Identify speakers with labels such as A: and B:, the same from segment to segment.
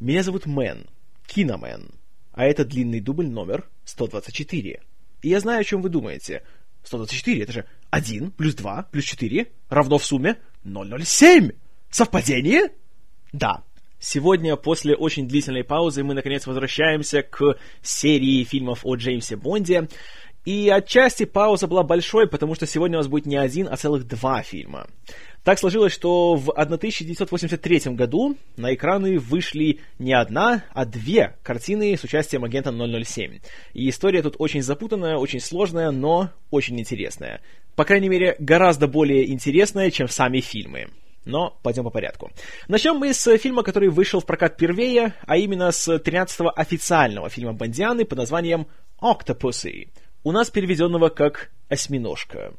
A: Меня зовут Мэн, Киномен, а это длинный дубль номер 124. И я знаю, о чем вы думаете. 124, это же 1 плюс 2 плюс 4 равно в сумме 007. Совпадение? Да. Сегодня, после очень длительной паузы, мы, наконец, возвращаемся к серии фильмов о Джеймсе Бонде. И отчасти пауза была большой, потому что сегодня у нас будет не один, а целых два фильма. Так сложилось, что в 1983 году на экраны вышли не одна, а две картины с участием агента 007. И история тут очень запутанная, очень сложная, но очень интересная. По крайней мере, гораздо более интересная, чем сами фильмы. Но пойдем по порядку. Начнем мы с фильма, который вышел в прокат впервые, а именно с 13-го официального фильма Бондианы под названием «Octopussy», у нас переведенного как «Осьминожка».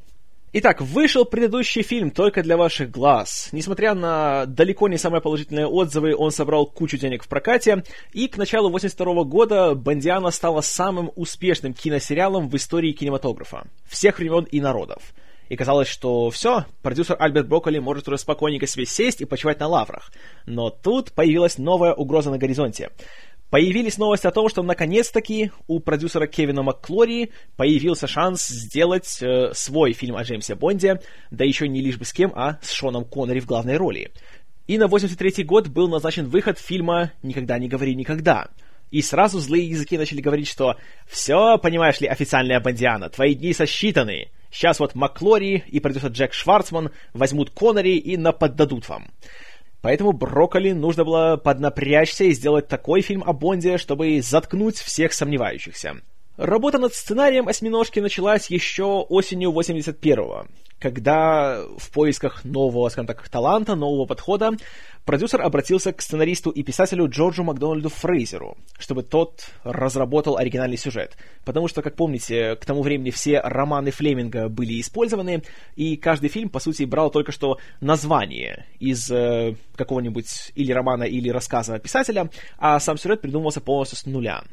A: Итак, вышел предыдущий фильм только для ваших глаз. Несмотря на далеко не самые положительные отзывы, он собрал кучу денег в прокате, и к началу 82 года Бондиана стала самым успешным киносериалом в истории кинематографа. Всех времен и народов. И казалось, что все, продюсер Альберт Брокколи может уже спокойненько себе сесть и почивать на лаврах. Но тут появилась новая угроза на горизонте. Появились новости о том, что наконец-таки у продюсера Кевина МакКлори появился шанс сделать э, свой фильм о Джеймсе Бонде, да еще не лишь бы с кем, а с Шоном Коннери в главной роли. И на 83 год был назначен выход фильма «Никогда не говори никогда». И сразу злые языки начали говорить, что «Все, понимаешь ли, официальная Бондиана, твои дни сосчитаны. Сейчас вот МакКлори и продюсер Джек Шварцман возьмут Коннери и наподдадут вам». Поэтому Брокколи нужно было поднапрячься и сделать такой фильм о Бонде, чтобы заткнуть всех сомневающихся. Работа над сценарием «Осьминожки» началась еще осенью 81-го, когда в поисках нового, скажем так, таланта, нового подхода, продюсер обратился к сценаристу и писателю Джорджу Макдональду Фрейзеру, чтобы тот разработал оригинальный сюжет. Потому что, как помните, к тому времени все романы Флеминга были использованы, и каждый фильм, по сути, брал только что название из э, какого-нибудь или романа, или рассказа писателя, а сам сюжет придумывался полностью с нуля.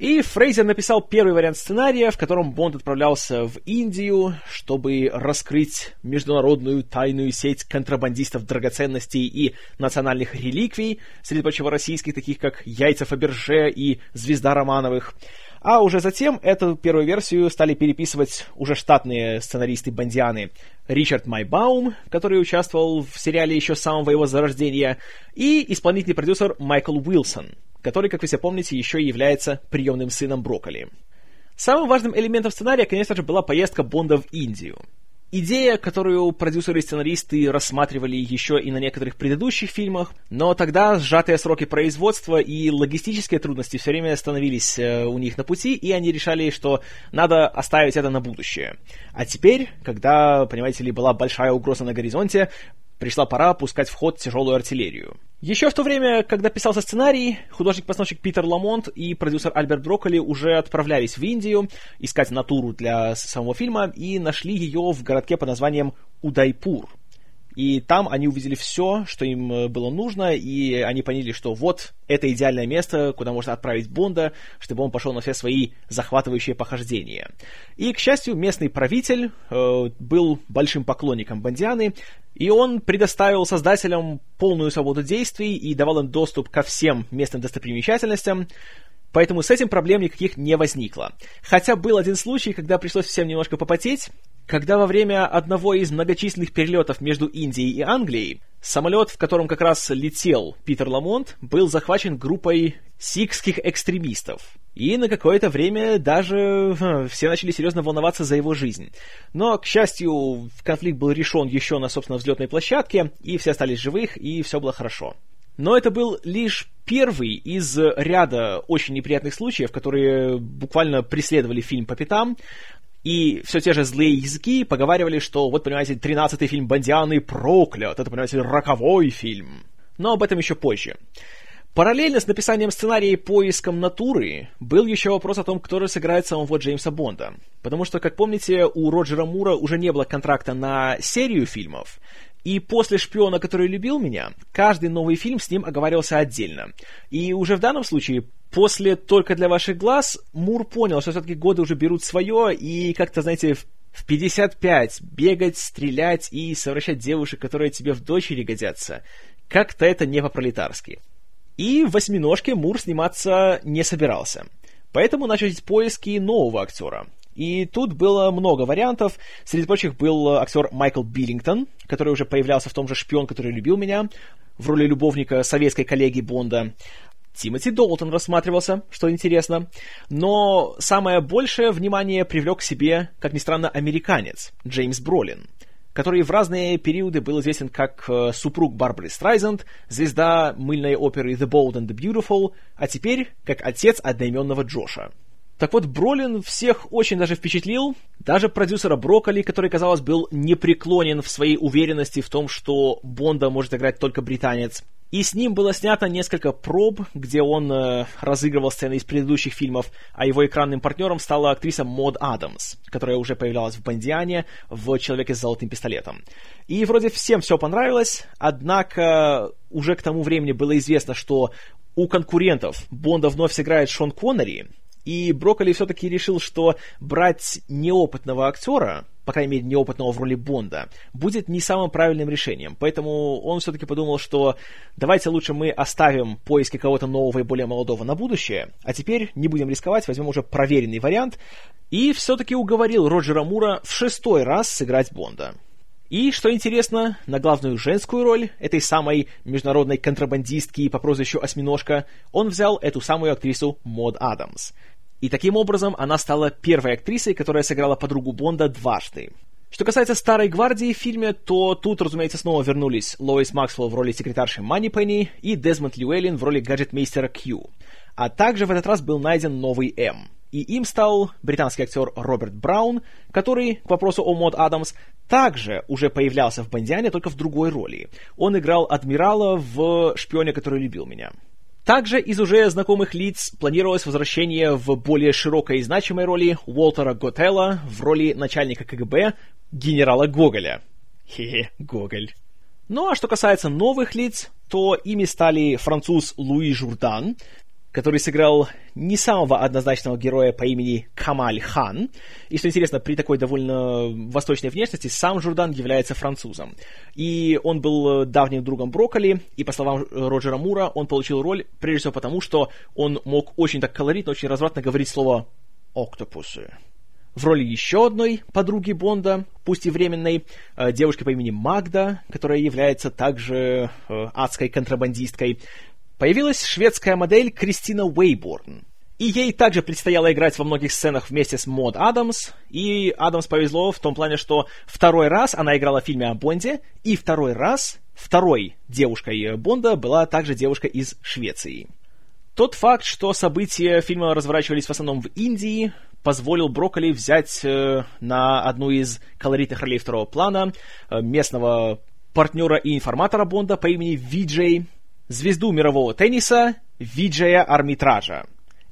A: И Фрейзер написал первый вариант сценария, в котором Бонд отправлялся в Индию, чтобы раскрыть международную тайную сеть контрабандистов драгоценностей и национальных реликвий, среди прочего российских, таких как яйца Фаберже и звезда Романовых. А уже затем эту первую версию стали переписывать уже штатные сценаристы Бондианы. Ричард Майбаум, который участвовал в сериале еще с самого его зарождения, и исполнительный продюсер Майкл Уилсон — который, как вы все помните, еще является приемным сыном Брокколи. Самым важным элементом сценария, конечно же, была поездка Бонда в Индию. Идея, которую продюсеры и сценаристы рассматривали еще и на некоторых предыдущих фильмах, но тогда сжатые сроки производства и логистические трудности все время становились э, у них на пути, и они решали, что надо оставить это на будущее. А теперь, когда, понимаете ли, была большая угроза на горизонте, пришла пора пускать в ход тяжелую артиллерию. Еще в то время, когда писался сценарий, художник-постановщик Питер Ламонт и продюсер Альберт Брокколи уже отправлялись в Индию искать натуру для самого фильма и нашли ее в городке под названием Удайпур. И там они увидели все, что им э, было нужно, и они поняли, что вот это идеальное место, куда можно отправить Бонда, чтобы он пошел на все свои захватывающие похождения. И, к счастью, местный правитель э, был большим поклонником Бондианы, и он предоставил создателям полную свободу действий и давал им доступ ко всем местным достопримечательностям, Поэтому с этим проблем никаких не возникло. Хотя был один случай, когда пришлось всем немножко попотеть, когда во время одного из многочисленных перелетов между Индией и Англией самолет, в котором как раз летел Питер Ламонт, был захвачен группой сикских экстремистов. И на какое-то время даже все начали серьезно волноваться за его жизнь. Но, к счастью, конфликт был решен еще на, собственно, взлетной площадке, и все остались живых, и все было хорошо. Но это был лишь первый из ряда очень неприятных случаев, которые буквально преследовали фильм по пятам. И все те же злые языки поговаривали, что вот, понимаете, тринадцатый фильм Бондианы проклят, это, понимаете, роковой фильм. Но об этом еще позже. Параллельно с написанием сценария и поиском натуры был еще вопрос о том, кто же сыграет самого Джеймса Бонда. Потому что, как помните, у Роджера Мура уже не было контракта на серию фильмов, и после «Шпиона, который любил меня», каждый новый фильм с ним оговаривался отдельно. И уже в данном случае, после «Только для ваших глаз», Мур понял, что все-таки годы уже берут свое, и как-то, знаете, в 55 бегать, стрелять и совращать девушек, которые тебе в дочери годятся, как-то это не по-пролетарски. И в «Восьминожке» Мур сниматься не собирался. Поэтому начались поиски нового актера. И тут было много вариантов. Среди прочих был актер Майкл Биллингтон, который уже появлялся в том же «Шпион, который любил меня», в роли любовника советской коллеги Бонда. Тимоти Долтон рассматривался, что интересно. Но самое большее внимание привлек к себе, как ни странно, американец Джеймс Бролин, который в разные периоды был известен как э, супруг Барбары Страйзенд, звезда мыльной оперы The Bold and the Beautiful, а теперь как отец одноименного Джоша. Так вот, Бролин всех очень даже впечатлил, даже продюсера Брокколи, который, казалось, был непреклонен в своей уверенности в том, что Бонда может играть только британец. И с ним было снято несколько проб, где он э, разыгрывал сцены из предыдущих фильмов, а его экранным партнером стала актриса Мод Адамс, которая уже появлялась в «Бондиане», в «Человеке с золотым пистолетом». И вроде всем все понравилось, однако уже к тому времени было известно, что у конкурентов Бонда вновь сыграет Шон Коннери, и Брокколи все-таки решил, что брать неопытного актера, по крайней мере, неопытного в роли Бонда, будет не самым правильным решением. Поэтому он все-таки подумал, что давайте лучше мы оставим поиски кого-то нового и более молодого на будущее, а теперь не будем рисковать, возьмем уже проверенный вариант, и все-таки уговорил Роджера Мура в шестой раз сыграть Бонда. И, что интересно, на главную женскую роль этой самой международной контрабандистки по прозвищу Осьминожка он взял эту самую актрису Мод Адамс. И таким образом она стала первой актрисой, которая сыграла подругу Бонда дважды. Что касается «Старой гвардии» в фильме, то тут, разумеется, снова вернулись Лоис Максвелл в роли секретарши Манипенни и Дезмонд Льюэллин в роли гаджет-мейстера Кью. А также в этот раз был найден новый М. И им стал британский актер Роберт Браун, который, к вопросу о Мод Адамс, также уже появлялся в «Бондиане», только в другой роли. Он играл адмирала в «Шпионе, который любил меня». Также из уже знакомых лиц планировалось возвращение в более широкой и значимой роли Уолтера Готелла в роли начальника КГБ генерала Гоголя. Хе-хе, Гоголь. Ну а что касается новых лиц, то ими стали француз Луи Журдан, который сыграл не самого однозначного героя по имени Камаль Хан. И что интересно, при такой довольно восточной внешности сам Журдан является французом. И он был давним другом Брокколи, и по словам Роджера Мура, он получил роль прежде всего потому, что он мог очень так колоритно, очень развратно говорить слово «октопусы». В роли еще одной подруги Бонда, пусть и временной, э, девушки по имени Магда, которая является также э, адской контрабандисткой, появилась шведская модель Кристина Уэйборн. И ей также предстояло играть во многих сценах вместе с Мод Адамс. И Адамс повезло в том плане, что второй раз она играла в фильме о Бонде, и второй раз второй девушкой Бонда была также девушка из Швеции. Тот факт, что события фильма разворачивались в основном в Индии, позволил Брокколи взять э, на одну из колоритных ролей второго плана э, местного партнера и информатора Бонда по имени Виджей, звезду мирового тенниса Виджая Армитража.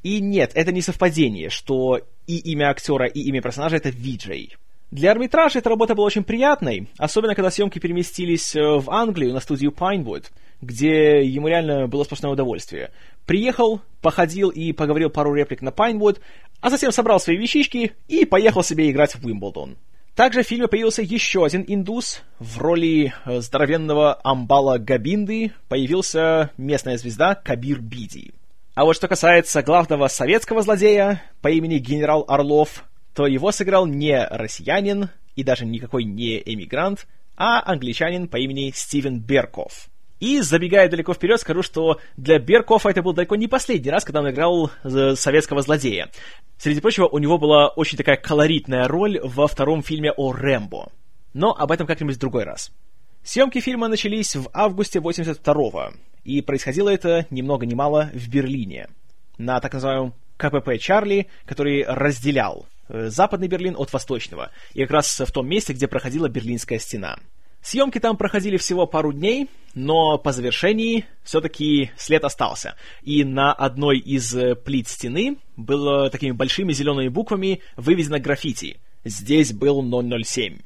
A: И нет, это не совпадение, что и имя актера, и имя персонажа это Виджей. Для арбитража эта работа была очень приятной, особенно когда съемки переместились э, в Англию на студию Pinewood, где ему реально было сплошное удовольствие. Приехал, походил и поговорил пару реплик на Pinewood, а затем собрал свои вещички и поехал себе играть в Уимблдон. Также в фильме появился еще один индус. В роли э, здоровенного амбала Габинды появился местная звезда Кабир Биди. А вот что касается главного советского злодея по имени генерал Орлов, то его сыграл не россиянин и даже никакой не эмигрант, а англичанин по имени Стивен Берков. И, забегая далеко вперед, скажу, что для Беркофа это был далеко не последний раз, когда он играл советского злодея. Среди прочего, у него была очень такая колоритная роль во втором фильме о Рэмбо. Но об этом как-нибудь в другой раз. Съемки фильма начались в августе 82-го, и происходило это ни много ни мало в Берлине, на так называемом КПП Чарли, который разделял э, западный Берлин от восточного, и как раз в том месте, где проходила Берлинская стена. Съемки там проходили всего пару дней, но по завершении все-таки след остался. И на одной из э, плит стены было такими большими зелеными буквами выведено граффити. Здесь был 007.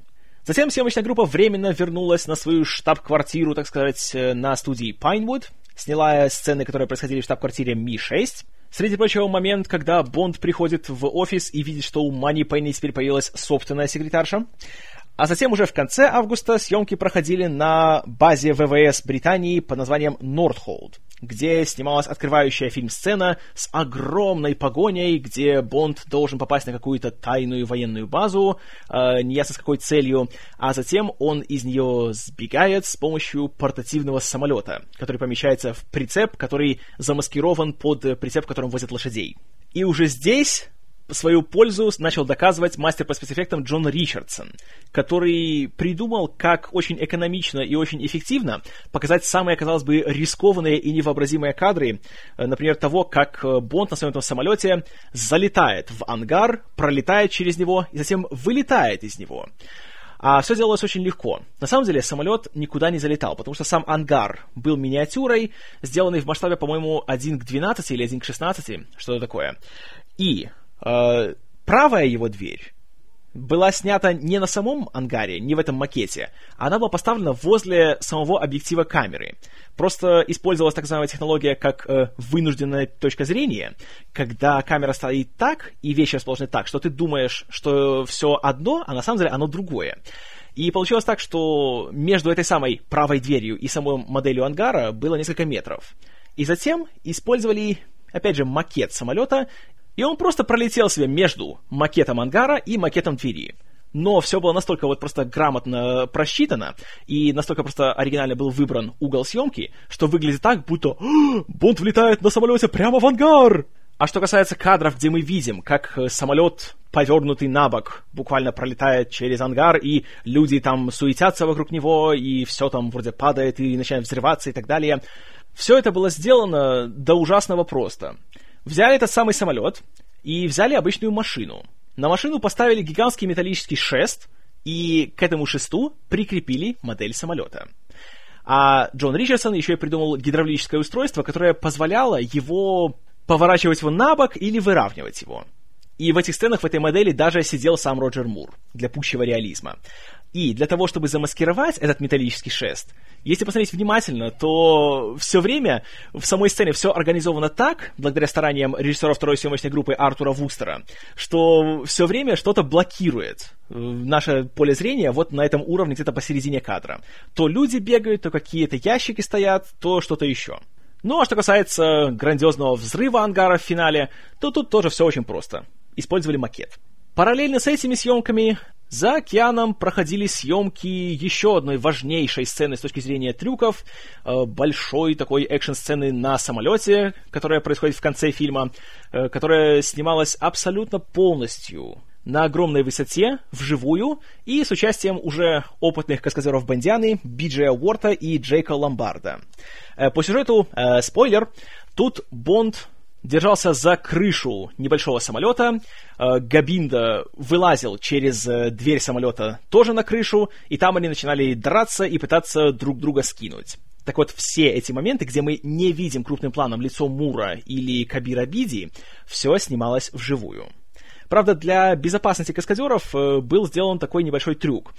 A: Затем съемочная группа временно вернулась на свою штаб-квартиру, так сказать, э, на студии Pinewood, сняла сцены, которые происходили в штаб-квартире Ми-6. Среди прочего, момент, когда Бонд приходит в офис и видит, что у Мани Пенни теперь появилась собственная секретарша. А затем уже в конце августа съемки проходили на базе ВВС Британии под названием Нортхолд, где снималась открывающая фильм-сцена с огромной погоней, где Бонд должен попасть на какую-то тайную военную базу, э, неясно с какой целью, а затем он из нее сбегает с помощью портативного самолета, который помещается в прицеп, который замаскирован под прицеп, в котором возят лошадей. И уже здесь свою пользу начал доказывать мастер по спецэффектам Джон Ричардсон, который придумал, как очень экономично и очень эффективно показать самые, казалось бы, рискованные и невообразимые кадры, э, например, того, как э, Бонд на своем этом самолете залетает в ангар, пролетает через него и затем вылетает из него. А все делалось очень легко. На самом деле самолет никуда не залетал, потому что сам ангар был миниатюрой, сделанный в масштабе, по-моему, 1 к 12 или 1 к 16, что-то такое. И э, правая его дверь была снята не на самом ангаре, не в этом макете, она была поставлена возле самого объектива камеры. Просто использовалась так называемая технология как э, вынужденная точка зрения, когда камера стоит так и вещи расположены так, что ты думаешь, что все одно, а на самом деле оно другое. И получилось так, что между этой самой правой дверью и самой моделью ангара было несколько метров. И затем использовали, опять же, макет самолета и он просто пролетел себе между макетом ангара и макетом двери. Но все было настолько вот просто грамотно просчитано, и настолько просто оригинально был выбран угол съемки, что выглядит так, будто Бонд влетает на самолете прямо в ангар! А что касается кадров, где мы видим, как э, самолет, повернутый на бок, буквально пролетает через ангар, и люди там суетятся вокруг него, и все там вроде падает и начинает взрываться и так далее, все это было сделано до ужасного просто. Взяли этот самый самолет и взяли обычную машину. На машину поставили гигантский металлический шест, и к этому шесту прикрепили модель самолета. А Джон Ричардсон еще и придумал гидравлическое устройство, которое позволяло его поворачивать его на бок или выравнивать его. И в этих сценах в этой модели даже сидел сам Роджер Мур для пущего реализма. И для того, чтобы замаскировать этот металлический шест, если посмотреть внимательно, то все время в самой сцене все организовано так, благодаря стараниям режиссера второй съемочной группы Артура Вустера, что все время что-то блокирует э, наше поле зрения вот на этом уровне где-то посередине кадра. То люди бегают, то какие-то ящики стоят, то что-то еще. Ну а что касается грандиозного взрыва ангара в финале, то тут тоже все очень просто. Использовали макет. Параллельно с этими съемками за океаном проходили съемки еще одной важнейшей сцены с точки зрения трюков, э, большой такой экшн-сцены на самолете, которая происходит в конце фильма, э, которая снималась абсолютно полностью на огромной высоте, вживую, и с участием уже опытных каскадеров Бандианы, Биджея Уорта и Джейка Ломбарда. Э, по сюжету, спойлер, тут Бонд держался за крышу небольшого самолета. Э, Габинда вылазил через э, дверь самолета тоже на крышу, и там они начинали драться и пытаться друг друга скинуть. Так вот, все эти моменты, где мы не видим крупным планом лицо Мура или Кабира Биди, все снималось вживую. Правда, для безопасности каскадеров э, был сделан такой небольшой трюк.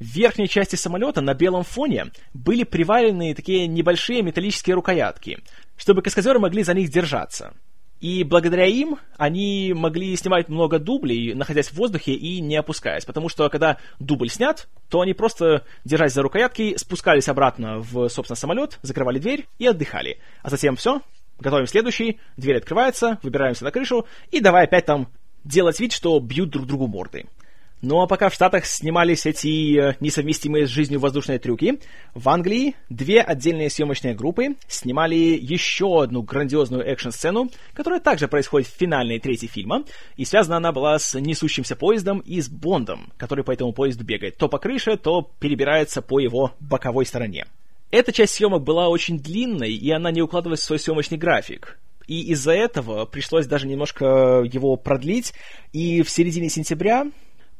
A: В верхней части самолета на белом фоне были приварены такие небольшие металлические рукоятки, чтобы каскадеры могли за них держаться. И благодаря им они могли снимать много дублей, находясь в воздухе и не опускаясь. Потому что когда дубль снят, то они просто, держась за рукоятки, спускались обратно в, собственно, самолет, закрывали дверь и отдыхали. А затем все, готовим следующий, дверь открывается, выбираемся на крышу и давай опять там делать вид, что бьют друг другу морды. Ну а пока в Штатах снимались эти э, несовместимые с жизнью воздушные трюки, в Англии две отдельные съемочные группы снимали еще одну грандиозную экшн-сцену, которая также происходит в финальной трети фильма, и связана она была с несущимся поездом и с Бондом, который по этому поезду бегает то по крыше, то перебирается по его боковой стороне. Эта часть съемок была очень длинной, и она не укладывалась в свой съемочный график. И из-за этого пришлось даже немножко его продлить, и в середине сентября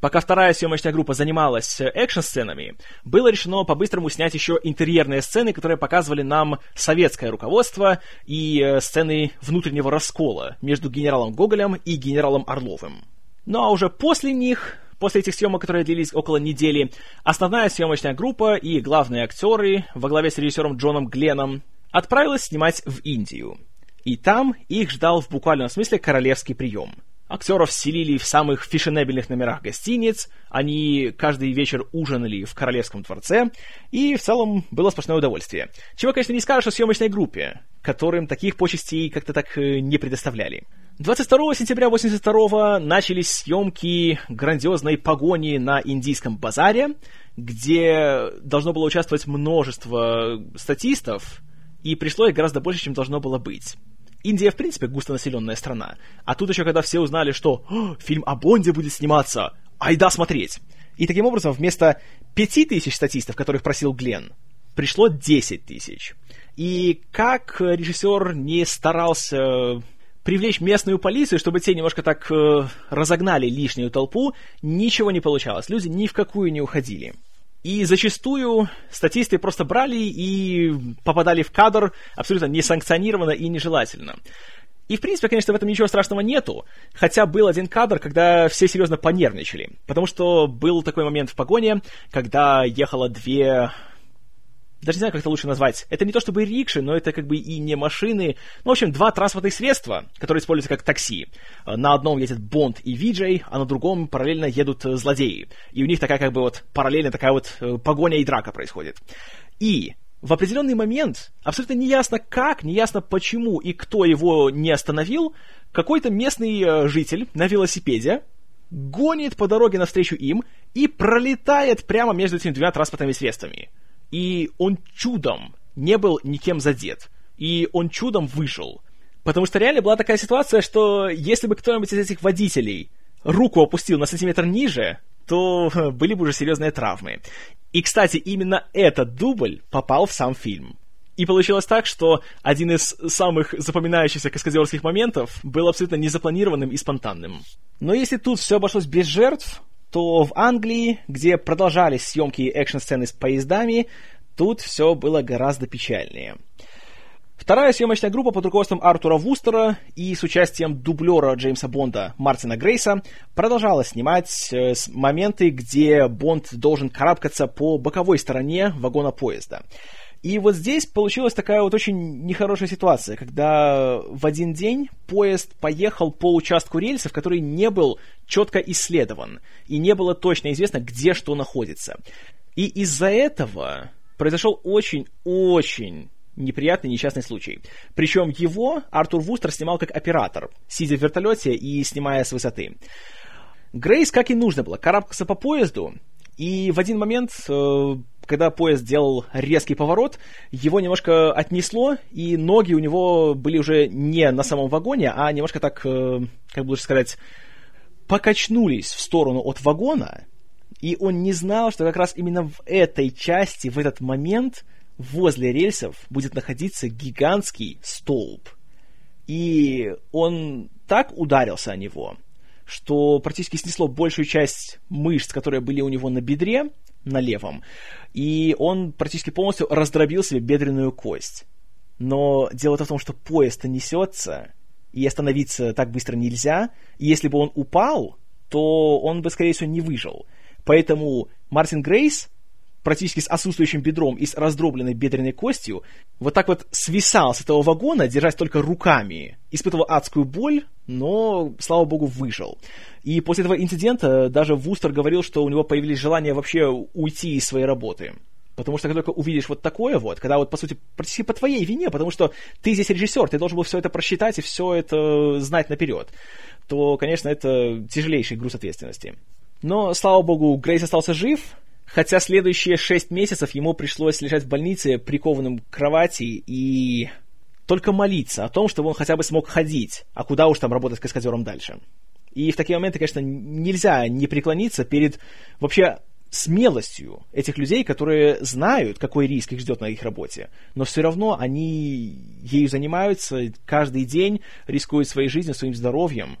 A: Пока вторая съемочная группа занималась э, экшн-сценами, было решено по-быстрому снять еще интерьерные сцены, которые показывали нам советское руководство и э, сцены внутреннего раскола между генералом Гоголем и генералом Орловым. Ну а уже после них После этих съемок, которые длились около недели, основная съемочная группа и главные актеры во главе с режиссером Джоном Гленном отправилась снимать в Индию. И там их ждал в буквальном смысле королевский прием – Актеров селили в самых фешенебельных номерах гостиниц, они каждый вечер ужинали в Королевском дворце, и в целом было сплошное удовольствие. Чего, конечно, не скажешь о съемочной группе, которым таких почестей как-то так э, не предоставляли. 22 сентября 82 начались съемки грандиозной погони на индийском базаре, где должно было участвовать множество статистов, и пришло их гораздо больше, чем должно было быть. Индия, в принципе, густонаселенная страна. А тут еще, когда все узнали, что фильм о Бонде будет сниматься, айда смотреть. И таким образом, вместо пяти тысяч статистов, которых просил Глен, пришло 10 тысяч. И как режиссер не старался привлечь местную полицию, чтобы те немножко так э, разогнали лишнюю толпу, ничего не получалось. Люди ни в какую не уходили. И зачастую статисты просто брали и попадали в кадр абсолютно несанкционированно и нежелательно. И, в принципе, конечно, в этом ничего страшного нету, хотя был один кадр, когда все серьезно понервничали, потому что был такой момент в погоне, когда ехало две даже не знаю, как это лучше назвать. Это не то чтобы рикши, но это как бы и не машины. Ну, в общем, два транспортных средства, которые используются как такси. На одном едет Бонд и Виджей, а на другом параллельно едут э, злодеи. И у них такая как бы вот параллельно такая вот э, погоня и драка происходит. И в определенный момент, абсолютно неясно как, неясно почему и кто его не остановил, какой-то местный э, житель на велосипеде гонит по дороге навстречу им и пролетает прямо между этими двумя транспортными средствами и он чудом не был никем задет, и он чудом выжил. Потому что реально была такая ситуация, что если бы кто-нибудь из этих водителей руку опустил на сантиметр ниже, то были бы уже серьезные травмы. И, кстати, именно этот дубль попал в сам фильм. И получилось так, что один из самых запоминающихся каскадерских моментов был абсолютно незапланированным и спонтанным. Но если тут все обошлось без жертв, то в Англии, где продолжались съемки экшн-сцены с поездами, тут все было гораздо печальнее. Вторая съемочная группа под руководством Артура Вустера и с участием дублера Джеймса Бонда Мартина Грейса продолжала снимать э, моменты, где Бонд должен карабкаться по боковой стороне вагона поезда. И вот здесь получилась такая вот очень нехорошая ситуация, когда в один день поезд поехал по участку рельсов, который не был четко исследован, и не было точно известно, где что находится. И из-за этого произошел очень-очень неприятный несчастный случай. Причем его Артур Вустер снимал как оператор, сидя в вертолете и снимая с высоты. Грейс, как и нужно было, карабкался по поезду, и в один момент э, когда поезд делал резкий поворот, его немножко отнесло, и ноги у него были уже не на самом вагоне, а немножко так, э, как бы лучше сказать, покачнулись в сторону от вагона, и он не знал, что как раз именно в этой части, в этот момент, возле рельсов будет находиться гигантский столб. И он так ударился о него, что практически снесло большую часть мышц, которые были у него на бедре, на левом, и он практически полностью раздробил себе бедренную кость. Но дело в том, что поезд несется, и остановиться так быстро нельзя, и если бы он упал, то он бы, скорее всего, не выжил. Поэтому Мартин Грейс практически с отсутствующим бедром и с раздробленной бедренной костью, вот так вот свисал с этого вагона, держась только руками, испытывал адскую боль, но, слава богу, выжил. И после этого инцидента даже Вустер говорил, что у него появились желания вообще уйти из своей работы. Потому что когда только увидишь вот такое вот, когда вот, по сути, практически по твоей вине, потому что ты здесь режиссер, ты должен был все это просчитать и все это знать наперед, то, конечно, это тяжелейший груз ответственности. Но, слава богу, Грейс остался жив, хотя следующие шесть месяцев ему пришлось лежать в больнице, прикованным к кровати и только молиться о том, чтобы он хотя бы смог ходить, а куда уж там работать каскадером дальше. И в такие моменты, конечно, нельзя не преклониться перед вообще смелостью этих людей, которые знают, какой риск их ждет на их работе, но все равно они ею занимаются каждый день, рискуют своей жизнью, своим здоровьем,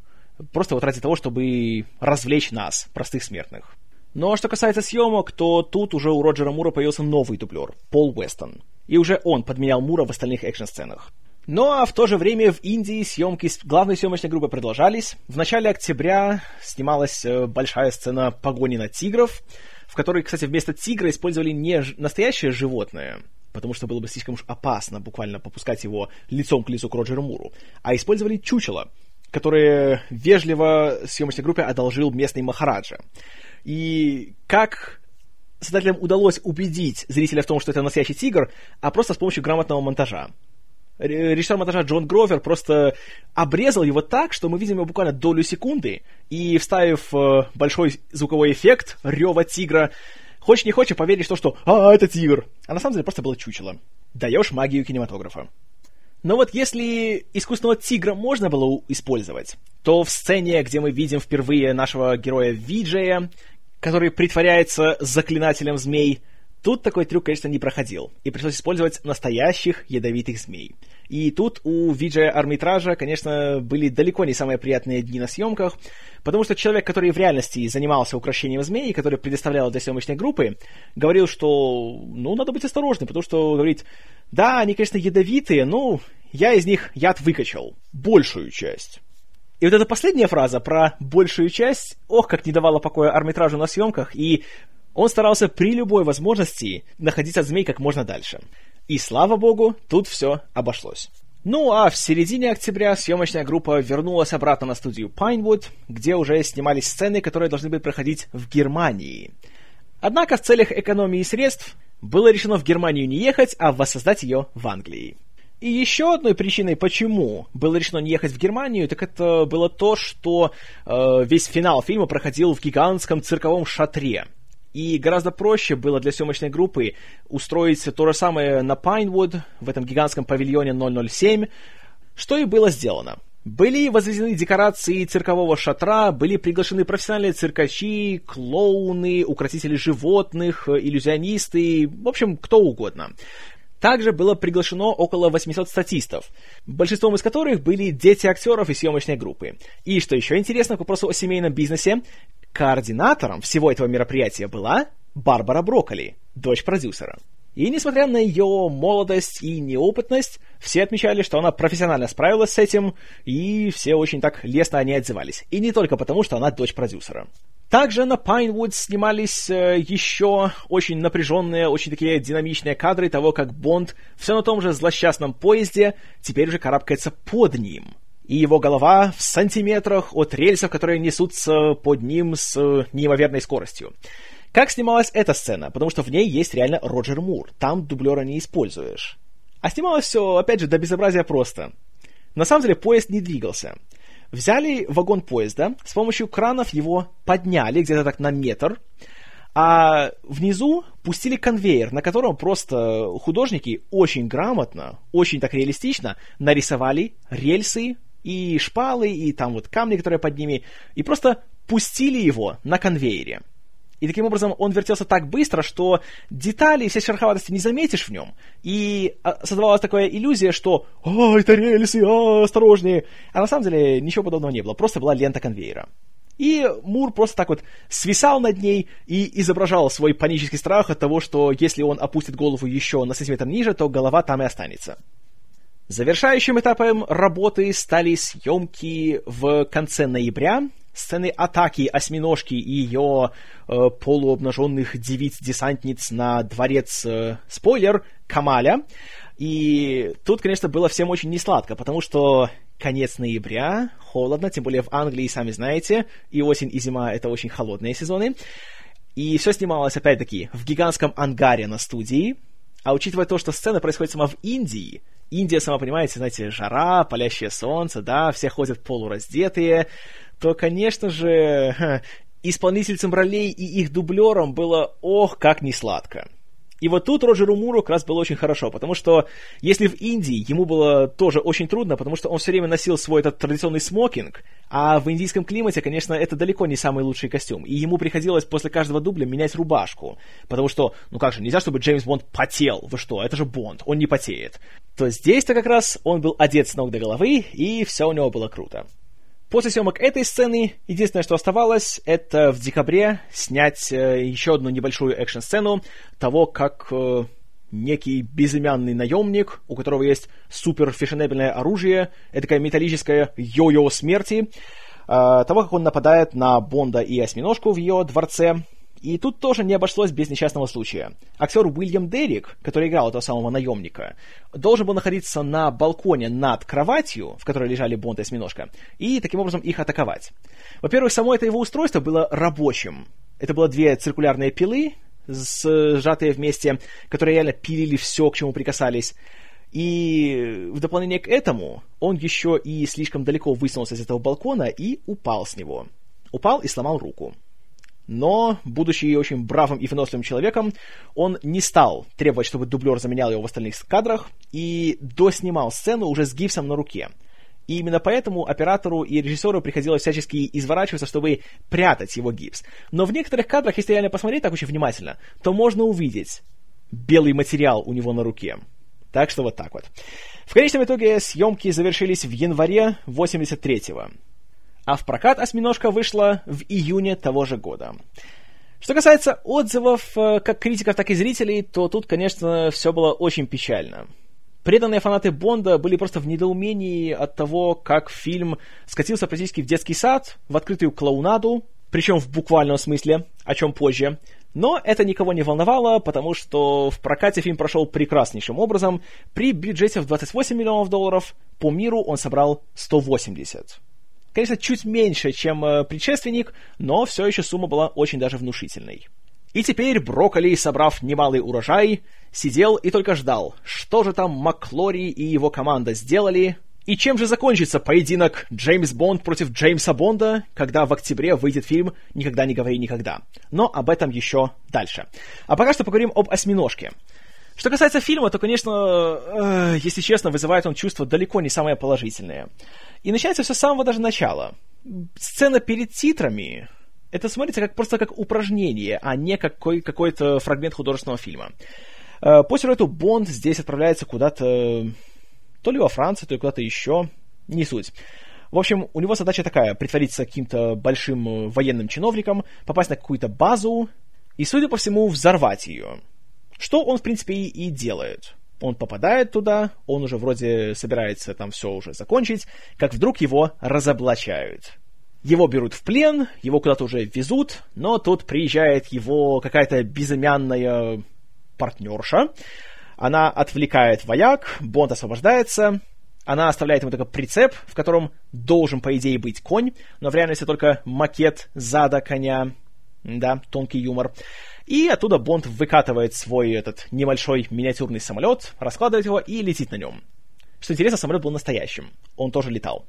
A: просто вот ради того, чтобы развлечь нас, простых смертных. А что касается съемок, то тут уже у Роджера Мура появился новый дублер, Пол Уэстон. И уже он подменял Мура в остальных экшн-сценах. Ну а в то же время в Индии съемки главной съемочной группы продолжались. В начале октября снималась э, большая сцена погони на тигров, в которой, кстати, вместо тигра использовали не настоящее животное, потому что было бы слишком уж опасно буквально попускать его лицом к лицу к Роджеру Муру, а использовали чучело. которые вежливо съемочной группе одолжил местный Махараджа. И как создателям удалось убедить зрителя в том, что это настоящий тигр, а просто с помощью грамотного монтажа. Режиссер монтажа Джон Гровер просто обрезал его так, что мы видим его буквально долю секунды, и вставив э, большой звуковой эффект рева тигра, хочешь не хочешь, поверишь в то, что «А, это тигр!» А на самом деле просто было чучело. Даешь магию кинематографа. Но вот если искусственного тигра можно было использовать, то в сцене, где мы видим впервые нашего героя Виджея, который притворяется заклинателем змей, тут такой трюк, конечно, не проходил, и пришлось использовать настоящих ядовитых змей. И тут у Виджея Армитража, конечно, были далеко не самые приятные дни на съемках, потому что человек, который в реальности занимался украшением змей, который предоставлял для съемочной группы, говорил, что, ну, надо быть осторожным, потому что, говорит, да, они, конечно, ядовитые, но я из них яд выкачал. Большую часть. И вот эта последняя фраза про большую часть, ох, как не давала покоя армитражу на съемках, и он старался при любой возможности находиться от змей как можно дальше. И слава богу, тут все обошлось. Ну а в середине октября съемочная группа вернулась обратно на студию Pinewood, где уже снимались сцены, которые должны были проходить в Германии. Однако в целях экономии средств было решено в Германию не ехать, а воссоздать ее в Англии. И еще одной причиной, почему было решено не ехать в Германию, так это было то, что э, весь финал фильма проходил в гигантском цирковом шатре. И гораздо проще было для съемочной группы устроить то же самое на Пайнвуд, в этом гигантском павильоне 007, что и было сделано. Были возведены декорации циркового шатра, были приглашены профессиональные циркачи, клоуны, укротители животных, иллюзионисты, в общем, кто угодно. Также было приглашено около 800 статистов, большинством из которых были дети актеров и съемочной группы. И, что еще интересно, к вопросу о семейном бизнесе, координатором всего этого мероприятия была Барбара Брокколи, дочь продюсера. И несмотря на ее молодость и неопытность, все отмечали, что она профессионально справилась с этим, и все очень так лестно о ней отзывались. И не только потому, что она дочь продюсера. Также на Пайнвуд снимались э, еще очень напряженные, очень такие динамичные кадры того, как Бонд все на том же злосчастном поезде теперь уже карабкается под ним. И его голова в сантиметрах от рельсов, которые несутся под ним с неимоверной скоростью. Как снималась эта сцена? Потому что в ней есть реально Роджер Мур. Там дублера не используешь. А снималось все, опять же, до безобразия просто. На самом деле поезд не двигался. Взяли вагон поезда, с помощью кранов его подняли где-то так на метр, а внизу пустили конвейер, на котором просто художники очень грамотно, очень так реалистично нарисовали рельсы и шпалы, и там вот камни, которые под ними, и просто пустили его на конвейере. И таким образом он вертелся так быстро, что детали и все шероховатости не заметишь в нем. И а, создавалась такая иллюзия, что «А, это рельсы, а, осторожнее!» А на самом деле ничего подобного не было, просто была лента конвейера. И Мур просто так вот свисал над ней и изображал свой панический страх от того, что если он опустит голову еще на сантиметр ниже, то голова там и останется. Завершающим этапом работы стали съемки в конце ноября, сцены атаки осьминожки и ее э, полуобнаженных девиц-десантниц на дворец, э, спойлер, Камаля. И тут, конечно, было всем очень несладко, потому что конец ноября, холодно, тем более в Англии, сами знаете, и осень, и зима — это очень холодные сезоны. И все снималось, опять-таки, в гигантском ангаре на студии, а учитывая то, что сцена происходит сама в Индии, Индия, сама понимаете, знаете, жара, палящее солнце, да, все ходят полураздетые, то, конечно же, исполнительцам ролей и их дублерам было ох, как не сладко. И вот тут Роджеру Муру как раз было очень хорошо, потому что если в Индии ему было тоже очень трудно, потому что он все время носил свой этот традиционный смокинг, а в индийском климате, конечно, это далеко не самый лучший костюм, и ему приходилось после каждого дубля менять рубашку, потому что, ну как же, нельзя, чтобы Джеймс Бонд потел, вы что, это же Бонд, он не потеет. То здесь-то как раз он был одет с ног до головы, и все у него было круто. После съемок этой сцены единственное, что оставалось, это в декабре снять э, еще одну небольшую экшн-сцену того, как э, некий безымянный наемник, у которого есть супер фешенебельное оружие, это металлическое йо-йо смерти, э, того, как он нападает на Бонда и Осьминожку в ее дворце, И тут тоже не обошлось без несчастного случая. Актер Уильям Деррик, который играл этого самого наемника, должен был находиться на балконе над кроватью, в которой лежали Бонд и Осьминожка, и таким образом их атаковать. Во-первых, само это его устройство было рабочим. Это было две циркулярные пилы, сжатые вместе, которые реально пилили все, к чему прикасались. И в дополнение к этому он еще и слишком далеко высунулся из этого балкона и упал с него. Упал и сломал руку. Но, будучи очень бравым и выносливым человеком, он не стал требовать, чтобы дублер заменял его в остальных кадрах, и доснимал сцену уже с гипсом на руке. И именно поэтому оператору и режиссеру приходилось всячески изворачиваться, чтобы прятать его гипс. Но в некоторых кадрах, если реально посмотреть так очень внимательно, то можно увидеть белый материал у него на руке. Так что вот так вот. В конечном итоге съемки завершились в январе 83-го. А в прокат «Осьминожка» вышла в июне того же года. Что касается отзывов э, как критиков, так и зрителей, то тут, конечно, все было очень печально. Преданные фанаты Бонда были просто в недоумении от того, как фильм скатился практически в детский сад, в открытую клоунаду, причем в буквальном смысле, о чем позже. Но это никого не волновало, потому что в прокате фильм прошел прекраснейшим образом. При бюджете в 28 миллионов долларов по миру он собрал 180. Конечно, чуть меньше, чем э, предшественник, но все еще сумма была очень даже внушительной. И теперь Брокколи, собрав немалый урожай, сидел и только ждал, что же там Маклори и его команда сделали, и чем же закончится поединок Джеймс Бонд против Джеймса Бонда, когда в октябре выйдет фильм «Никогда не говори никогда». Но об этом еще дальше. А пока что поговорим об «Осьминожке». Что касается фильма, то, конечно, э, если честно, вызывает он чувства далеко не самые положительные. И начинается все с самого даже начала. Сцена перед титрами, это смотрится как, просто как упражнение, а не какой, какой-то фрагмент художественного фильма. Э, по сюжету Бонд здесь отправляется куда-то, то ли во Францию, то ли куда-то еще, не суть. В общем, у него задача такая, притвориться каким-то большим э, военным чиновником, попасть на какую-то базу и, судя по всему, взорвать ее. Что он, в принципе, и, и делает. Он попадает туда, он уже вроде собирается там все уже закончить, как вдруг его разоблачают. Его берут в плен, его куда-то уже везут, но тут приезжает его какая-то безымянная партнерша. Она отвлекает вояк, Бонд освобождается, она оставляет ему только прицеп, в котором должен, по идее, быть конь, но в реальности только макет зада коня. Да, тонкий юмор. И оттуда Бонд выкатывает свой этот небольшой миниатюрный самолет, раскладывает его и летит на нем. Что интересно, самолет был настоящим. Он тоже летал.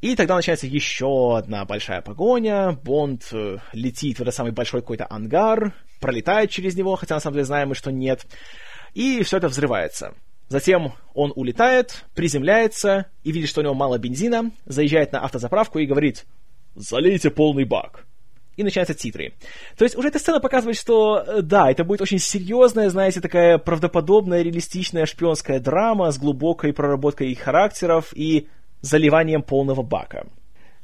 A: И тогда начинается еще одна большая погоня. Бонд э, летит в этот самый большой какой-то ангар, пролетает через него, хотя на самом деле знаем мы, что нет. И все это взрывается. Затем он улетает, приземляется и видит, что у него мало бензина, заезжает на автозаправку и говорит «Залейте полный бак» и начинаются титры. То есть уже эта сцена показывает, что э, да, это будет очень серьезная, знаете, такая правдоподобная, реалистичная шпионская драма с глубокой проработкой их характеров и заливанием полного бака.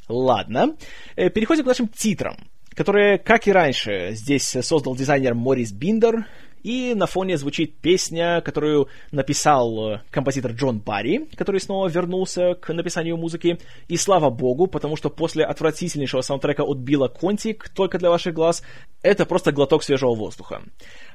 A: Ладно, э, переходим к нашим титрам, которые, как и раньше, здесь создал дизайнер Морис Биндер, и на фоне звучит песня, которую написал э, композитор Джон Барри, который снова вернулся к написанию музыки. И слава богу, потому что после отвратительнейшего саундтрека от Билла Контик «Только для ваших глаз» это просто глоток свежего воздуха.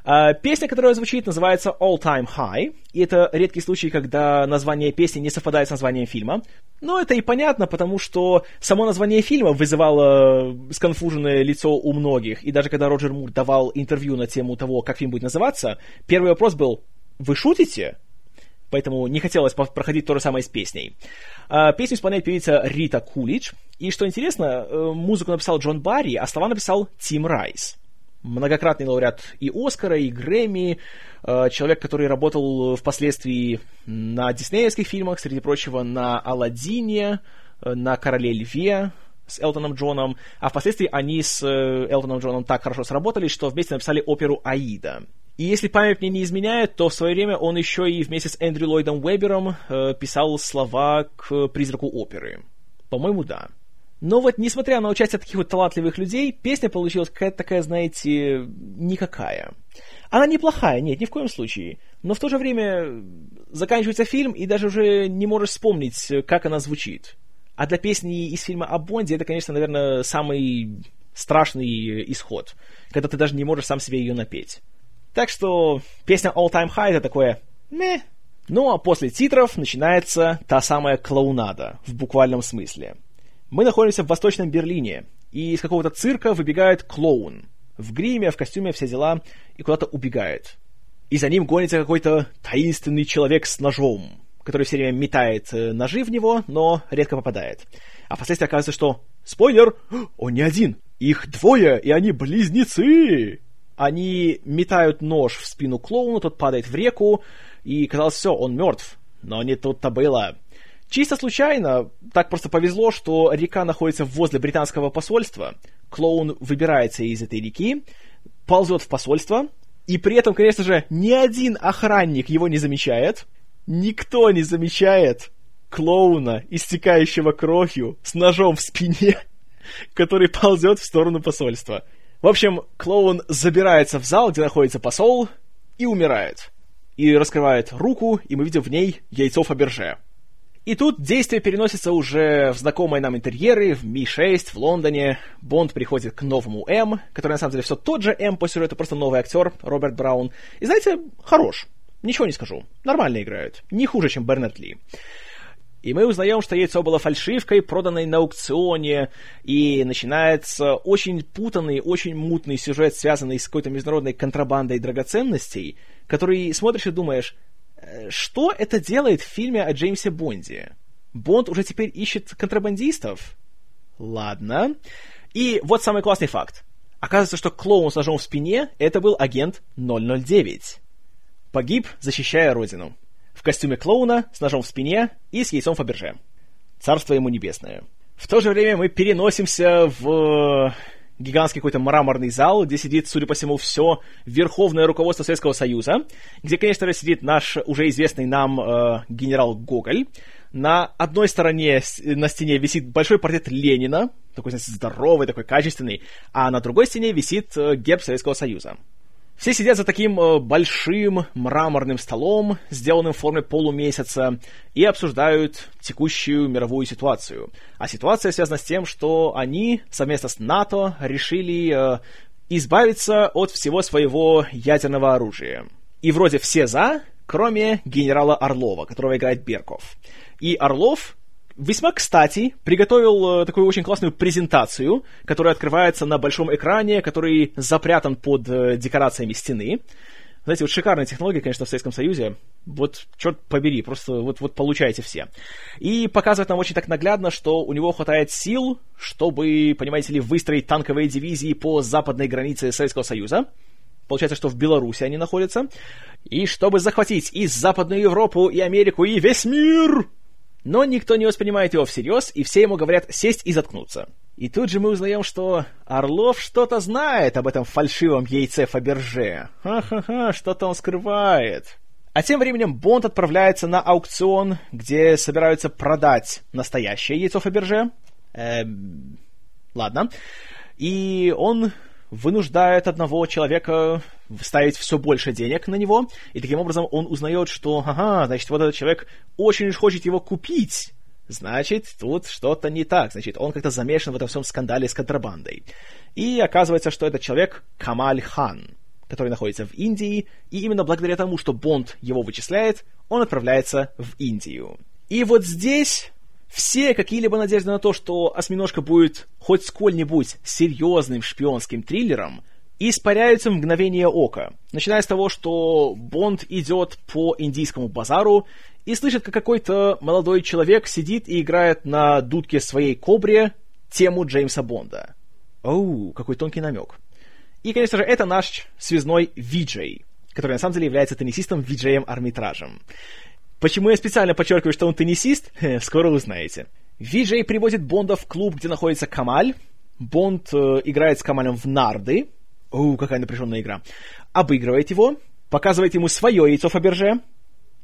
A: А, песня, которая звучит, называется All Time High, и это редкий случай, когда название песни не совпадает с названием фильма. Но это и понятно, потому что само название фильма вызывало сконфуженное лицо у многих, и даже когда Роджер Мур давал интервью на тему того, как фильм будет называться, первый вопрос был «Вы шутите?» Поэтому не хотелось проходить то же самое с песней. А, песню исполняет певица Рита Кулич, и что интересно, э, музыку написал Джон Барри, а слова написал Тим Райс многократный лауреат и Оскара, и Грэмми, э, человек, который работал впоследствии на диснеевских фильмах, среди прочего, на «Аладдине», э, на «Короле Льве», с Элтоном Джоном, а впоследствии они с э, Элтоном Джоном так хорошо сработались, что вместе написали оперу «Аида». И если память мне не изменяет, то в свое время он еще и вместе с Эндрю Ллойдом Уэбером писал слова к «Призраку оперы». По-моему, да. Но вот, несмотря на участие таких вот талантливых людей, песня получилась какая-то такая, знаете, никакая. Она неплохая, нет, ни в коем случае. Но в то же время заканчивается фильм, и даже уже не можешь вспомнить, как она звучит. А для песни из фильма о Бонде это, конечно, наверное, самый страшный исход, когда ты даже не можешь сам себе ее напеть. Так что песня All Time High это такое мeh. Ну а после титров начинается та самая клоунада, в буквальном смысле. Мы находимся в Восточном Берлине, и из какого-то цирка выбегает клоун. В гриме, в костюме, все дела, и куда-то убегает. И за ним гонится какой-то таинственный человек с ножом, который все время метает э, ножи в него, но редко попадает. А впоследствии оказывается, что... Спойлер! Он не один! Их двое, и они близнецы! Они метают нож в спину клоуну, тот падает в реку, и казалось, все, он мертв. Но не тут-то было. Чисто случайно, так просто повезло, что река находится возле британского посольства. Клоун выбирается из этой реки, ползет в посольство, и при этом, конечно же, ни один охранник его не замечает. Никто не замечает клоуна, истекающего кровью, с ножом в спине, который ползет в сторону посольства. В общем, клоун забирается в зал, где находится посол, и умирает. И раскрывает руку, и мы видим в ней яйцо Фаберже. И тут действие переносится уже в знакомые нам интерьеры, в Ми-6, в Лондоне. Бонд приходит к новому М, который на самом деле все тот же М по сюжету, просто новый актер, Роберт Браун. И знаете, хорош. Ничего не скажу. Нормально играют. Не хуже, чем Бернет Ли. И мы узнаем, что яйцо было фальшивкой, проданной на аукционе, и начинается очень путанный, очень мутный сюжет, связанный с какой-то международной контрабандой драгоценностей, который смотришь и думаешь, «Э, что это делает в фильме о Джеймсе Бонде? Бонд уже теперь ищет контрабандистов? Ладно. И вот самый классный факт. Оказывается, что клоун с ножом в спине — это был агент 009. Погиб, защищая родину в костюме клоуна, с ножом в спине и с яйцом Фаберже. Царство ему небесное. В то же время мы переносимся в гигантский какой-то мраморный зал, где сидит, судя по всему, все верховное руководство Советского Союза, где, конечно же, сидит наш уже известный нам э, генерал Гоголь. На одной стороне на стене висит большой портрет Ленина, такой, знаете, здоровый, такой качественный, а на другой стене висит э, герб Советского Союза. Все сидят за таким э, большим мраморным столом, сделанным в форме полумесяца, и обсуждают текущую мировую ситуацию. А ситуация связана с тем, что они совместно с НАТО решили э, избавиться от всего своего ядерного оружия. И вроде все за, кроме генерала Орлова, которого играет Берков. И Орлов весьма кстати приготовил э, такую очень классную презентацию, которая открывается на большом экране, который запрятан под э, декорациями стены. Знаете, вот шикарная технология, конечно, в Советском Союзе. Вот, черт побери, просто вот, вот получайте все. И показывает нам очень так наглядно, что у него хватает сил, чтобы, понимаете ли, выстроить танковые дивизии по западной границе Советского Союза. Получается, что в Беларуси они находятся. И чтобы захватить и Западную Европу, и Америку, и весь мир! Но никто не воспринимает его всерьез, и все ему говорят сесть и заткнуться. И тут же мы узнаем, что Орлов что-то знает об этом фальшивом яйце Фаберже. Ха-ха-ха, что-то он скрывает. А тем временем Бонд отправляется на аукцион, где собираются продать настоящее яйцо Фаберже. Эм, ладно. И он вынуждает одного человека ставить все больше денег на него, и таким образом он узнает, что, ага, значит, вот этот человек очень уж хочет его купить, значит, тут что-то не так, значит, он как-то замешан в этом всем скандале с контрабандой. И оказывается, что этот человек Камаль Хан, который находится в Индии, и именно благодаря тому, что Бонд его вычисляет, он отправляется в Индию. И вот здесь все какие-либо надежды на то, что «Осьминожка» будет хоть сколь-нибудь серьезным шпионским триллером, испаряются в мгновение ока. Начиная с того, что Бонд идет по индийскому базару и слышит, как какой-то молодой человек сидит и играет на дудке своей кобре тему Джеймса Бонда. Оу, какой тонкий намек. И, конечно же, это наш связной Виджей, который на самом деле является теннисистом Виджеем Армитражем. Почему я специально подчеркиваю, что он теннисист, скоро узнаете. Виджей приводит Бонда в клуб, где находится Камаль. Бонд э, играет с Камалем в нарды. Оу, какая напряженная игра. Обыгрывает его, показывает ему свое яйцо Фаберже.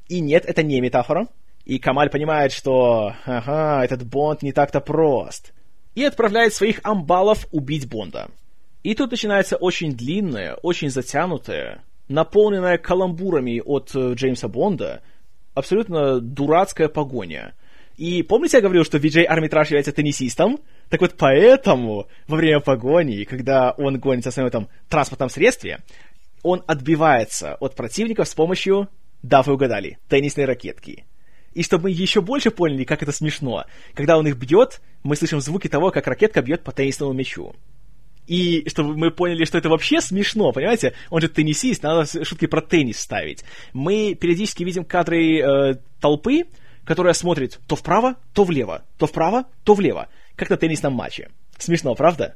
A: И нет, это не метафора. И Камаль понимает, что, ага, этот Бонд не так-то прост. И отправляет своих амбалов убить Бонда. И тут начинается очень длинная, очень затянутая, наполненная каламбурами от э, Джеймса Бонда – абсолютно дурацкая погоня. И помните, я говорил, что Виджей Армитраж является теннисистом? Так вот, поэтому во время погони, когда он гонится в своем этом транспортном средстве, он отбивается от противников с помощью, да, вы угадали, теннисной ракетки. И чтобы мы еще больше поняли, как это смешно, когда он их бьет, мы слышим звуки того, как ракетка бьет по теннисному мячу. И чтобы мы поняли, что это вообще смешно, понимаете? Он же теннисист, надо шутки про теннис ставить. Мы периодически видим кадры э, толпы, которая смотрит то вправо, то влево, то вправо, то влево, как на теннисном матче. Смешно, правда?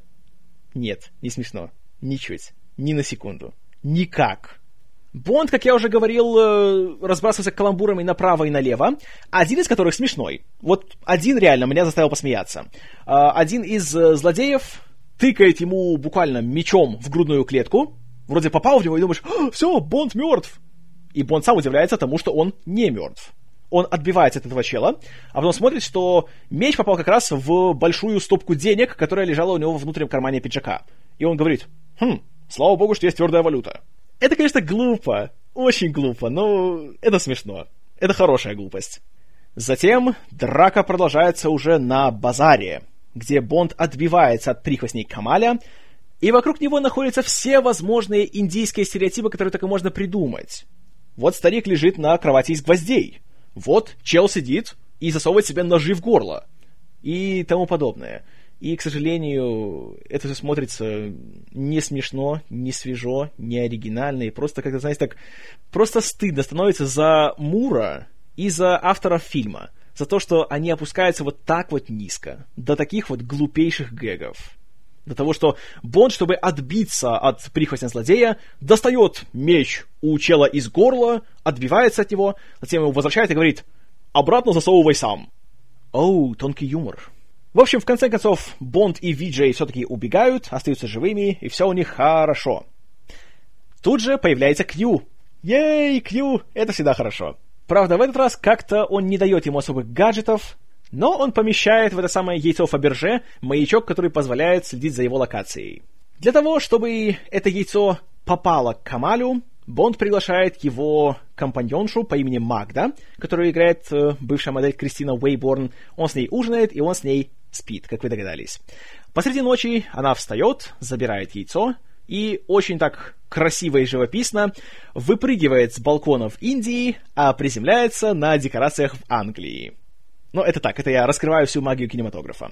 A: Нет, не смешно. Ничуть. Ни на секунду. Никак. Бонд, как я уже говорил, э, разбрасывается каламбурами направо и налево, один из которых смешной. Вот один реально меня заставил посмеяться. А, один из э, злодеев тыкает ему буквально мечом в грудную клетку, вроде попал в него и думаешь, все, Бонд мертв. И Бонд сам удивляется тому, что он не мертв. Он отбивается от этого чела, а потом смотрит, что меч попал как раз в большую стопку денег, которая лежала у него во внутреннем кармане пиджака. И он говорит, хм, слава богу, что есть твердая валюта. Это, конечно, глупо, очень глупо, но это смешно. Это хорошая глупость. Затем драка продолжается уже на базаре, где Бонд отбивается от прихвостней Камаля, и вокруг него находятся все возможные индийские стереотипы, которые только можно придумать. Вот старик лежит на кровати из гвоздей. Вот чел сидит и засовывает себе ножи в горло. И тому подобное. И, к сожалению, это все смотрится не смешно, не свежо, не оригинально, и просто, как-то, знаете, так просто стыдно становится за Мура и за авторов фильма за то, что они опускаются вот так вот низко, до таких вот глупейших гэгов. До того, что Бонд, чтобы отбиться от прихвостня злодея, достает меч у чела из горла, отбивается от него, затем его возвращает и говорит «Обратно засовывай сам». Оу, тонкий юмор. В общем, в конце концов, Бонд и Виджей все-таки убегают, остаются живыми, и все у них хорошо. Тут же появляется Кью. Ей, Кью, это всегда хорошо. Правда, в этот раз как-то он не дает ему особых гаджетов, но он помещает в это самое яйцо Фаберже маячок, который позволяет следить за его локацией. Для того, чтобы это яйцо попало к Камалю, Бонд приглашает его компаньоншу по имени Магда, которую играет э, бывшая модель Кристина Уэйборн. Он с ней ужинает, и он с ней спит, как вы догадались. Посреди ночи она встает, забирает яйцо, и очень так красиво и живописно выпрыгивает с балконов Индии, а приземляется на декорациях в Англии. Ну, это так, это я раскрываю всю магию кинематографа.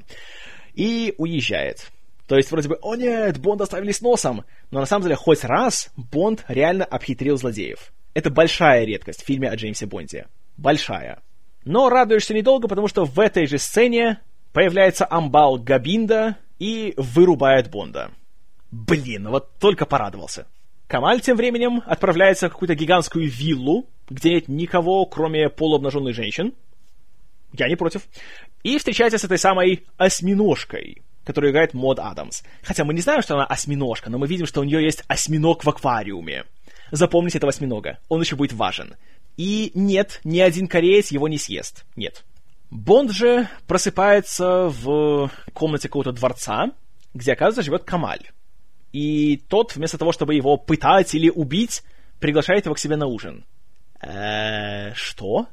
A: И уезжает. То есть, вроде бы, о нет, Бонд оставили с носом. Но на самом деле, хоть раз Бонд реально обхитрил злодеев. Это большая редкость в фильме о Джеймсе Бонде. Большая. Но радуешься недолго, потому что в этой же сцене появляется амбал Габинда и вырубает Бонда. Блин, вот только порадовался. Камаль тем временем отправляется в какую-то гигантскую виллу, где нет никого, кроме полуобнаженных женщин. Я не против. И встречается с этой самой осьминожкой, которую играет Мод Адамс. Хотя мы не знаем, что она осьминожка, но мы видим, что у нее есть осьминог в аквариуме. Запомните этого осьминога, он еще будет важен. И нет, ни один кореец его не съест. Нет. Бонд же просыпается в комнате какого-то дворца, где, оказывается, живет Камаль и тот, вместо того, чтобы его пытать или убить, приглашает его к себе на ужин. Э, что?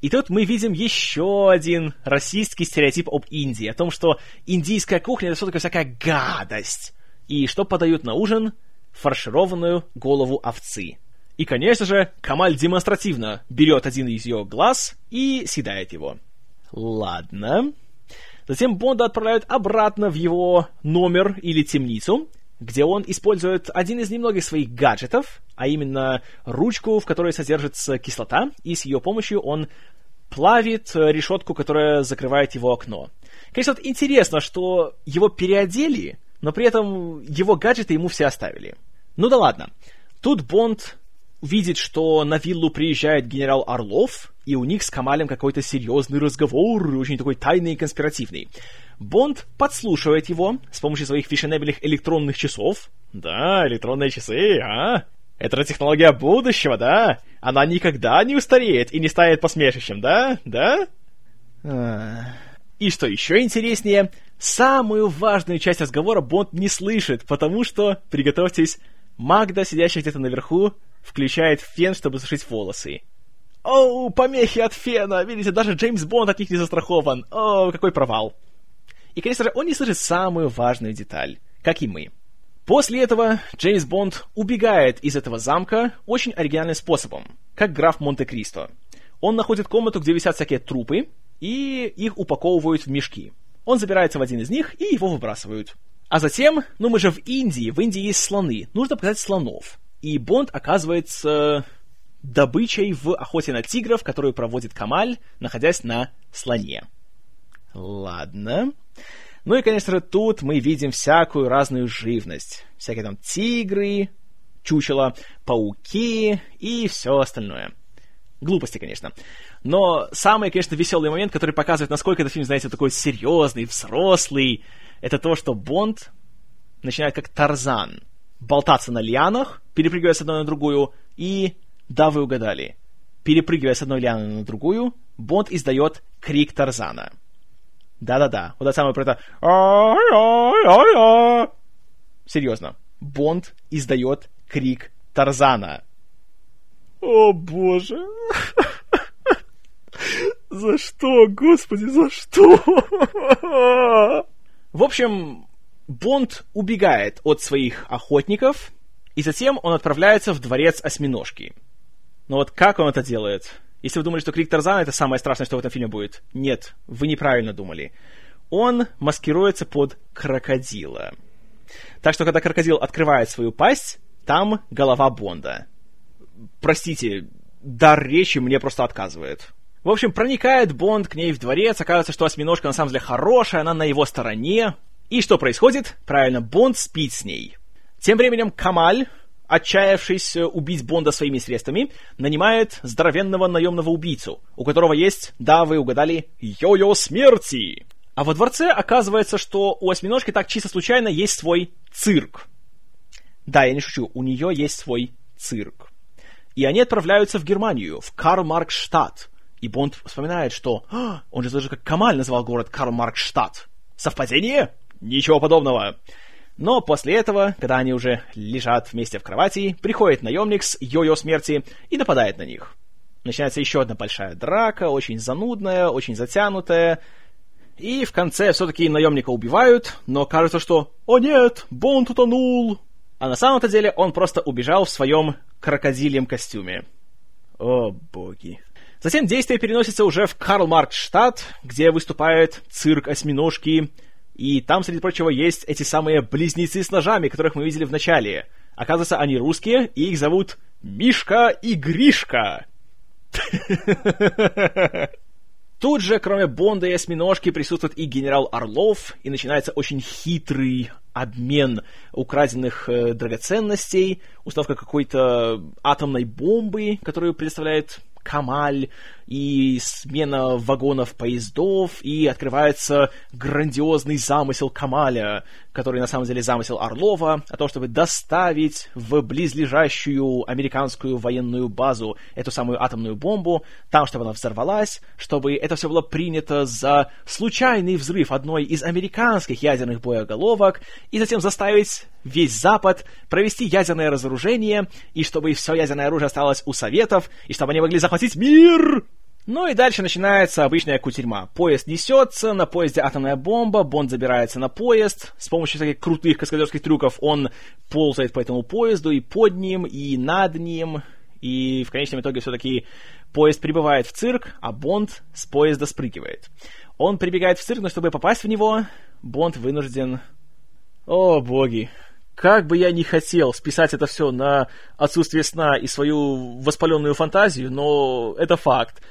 A: И тут мы видим еще один расистский стереотип об Индии, о том, что индийская кухня это все-таки всякая гадость. И что подают на ужин? Фаршированную голову овцы. И, конечно же, Камаль демонстративно берет один из ее глаз и съедает его. Ладно. Затем Бонда отправляют обратно в его номер или темницу, где он использует один из немногих своих гаджетов, а именно ручку, в которой содержится кислота, и с ее помощью он плавит решетку, которая закрывает его окно. Конечно, вот интересно, что его переодели, но при этом его гаджеты ему все оставили. Ну да ладно. Тут Бонд видит, что на виллу приезжает генерал Орлов, и у них с Камалем какой-то серьезный разговор, очень такой тайный и конспиративный. Бонд подслушивает его с помощью своих фешенебельных электронных часов. Да, электронные часы, а? Это технология будущего, да? Она никогда не устареет и не станет посмешищем, да? Да? И что еще интереснее, самую важную часть разговора Бонд не слышит, потому что, приготовьтесь, Магда, сидящая где-то наверху, включает фен, чтобы сушить волосы. Оу, помехи от фена! Видите, даже Джеймс Бонд от них не застрахован. О, какой провал. И, конечно же, он не слышит самую важную деталь, как и мы. После этого Джеймс Бонд убегает из этого замка очень оригинальным способом, как граф Монте-Кристо. Он находит комнату, где висят всякие трупы, и их упаковывают в мешки. Он забирается в один из них, и его выбрасывают. А затем, ну мы же в Индии, в Индии есть слоны, нужно показать слонов. И Бонд оказывается добычей в охоте на тигров, которую проводит Камаль, находясь на слоне. Ладно. Ну и, конечно же, тут мы видим всякую разную живность. Всякие там тигры, чучела, пауки и все остальное. Глупости, конечно. Но самый, конечно, веселый момент, который показывает, насколько этот фильм, знаете, такой серьезный, взрослый, это то, что Бонд начинает как Тарзан болтаться на лианах, перепрыгивая с одной на другую, и, да, вы угадали, перепрыгивая с одной лианы на другую, Бонд издает крик Тарзана — да-да-да. Вот это самое про это... Серьезно. Бонд издает крик Тарзана. О, боже. За что, господи, за что? В общем, Бонд убегает от своих охотников, и затем он отправляется в дворец осьминожки. Но вот как он это делает? Если вы думали, что крик Тарзана это самое страшное, что в этом фильме будет, нет, вы неправильно думали. Он маскируется под крокодила. Так что, когда крокодил открывает свою пасть, там голова Бонда. Простите, дар речи мне просто отказывает. В общем, проникает Бонд к ней в дворец, оказывается, что осьминожка на самом деле хорошая, она на его стороне. И что происходит? Правильно, Бонд спит с ней. Тем временем Камаль, отчаявшись убить Бонда своими средствами, нанимает здоровенного наемного убийцу, у которого есть, да, вы угадали, йо-йо смерти. А во дворце оказывается, что у осьминожки так чисто случайно есть свой цирк. Да, я не шучу, у нее есть свой цирк. И они отправляются в Германию, в Карл-Маркштадт. И Бонд вспоминает, что «А, он же даже как Камаль называл город Карл-Маркштадт. Совпадение? Ничего подобного. Но после этого, когда они уже лежат вместе в кровати, приходит наемник с йо-йо смерти и нападает на них. Начинается еще одна большая драка, очень занудная, очень затянутая. И в конце все-таки наемника убивают, но кажется, что «О нет, Бонд утонул!» А на самом-то деле он просто убежал в своем крокодильем костюме. О, боги. Затем действие переносится уже в Карл-Маркштадт, где выступает цирк осьминожки, и там, среди прочего, есть эти самые близнецы с ножами, которых мы видели в начале. Оказывается, они русские, и их зовут Мишка и Гришка. Тут же, кроме Бонда и осьминожки, присутствует и генерал Орлов, и начинается очень хитрый обмен украденных э, драгоценностей, установка какой-то атомной бомбы, которую представляет Камаль, и смена вагонов поездов, и открывается грандиозный замысел Камаля, который на самом деле замысел Орлова, о том, чтобы доставить в близлежащую американскую военную базу эту самую атомную бомбу, там, чтобы она взорвалась, чтобы это все было принято за случайный взрыв одной из американских ядерных боеголовок, и затем заставить весь Запад провести ядерное разоружение, и чтобы все ядерное оружие осталось у Советов, и чтобы они могли захватить мир! Ну и дальше начинается обычная кутерьма. Поезд несется, на поезде атомная бомба, Бонд забирается на поезд, с помощью таких крутых каскадерских трюков он ползает по этому поезду и под ним, и над ним, и в конечном итоге все-таки поезд прибывает в цирк, а Бонд с поезда спрыгивает. Он прибегает в цирк, но чтобы попасть в него, Бонд вынужден... О, боги, как бы я ни хотел списать это все на отсутствие сна и свою воспаленную фантазию, но это факт.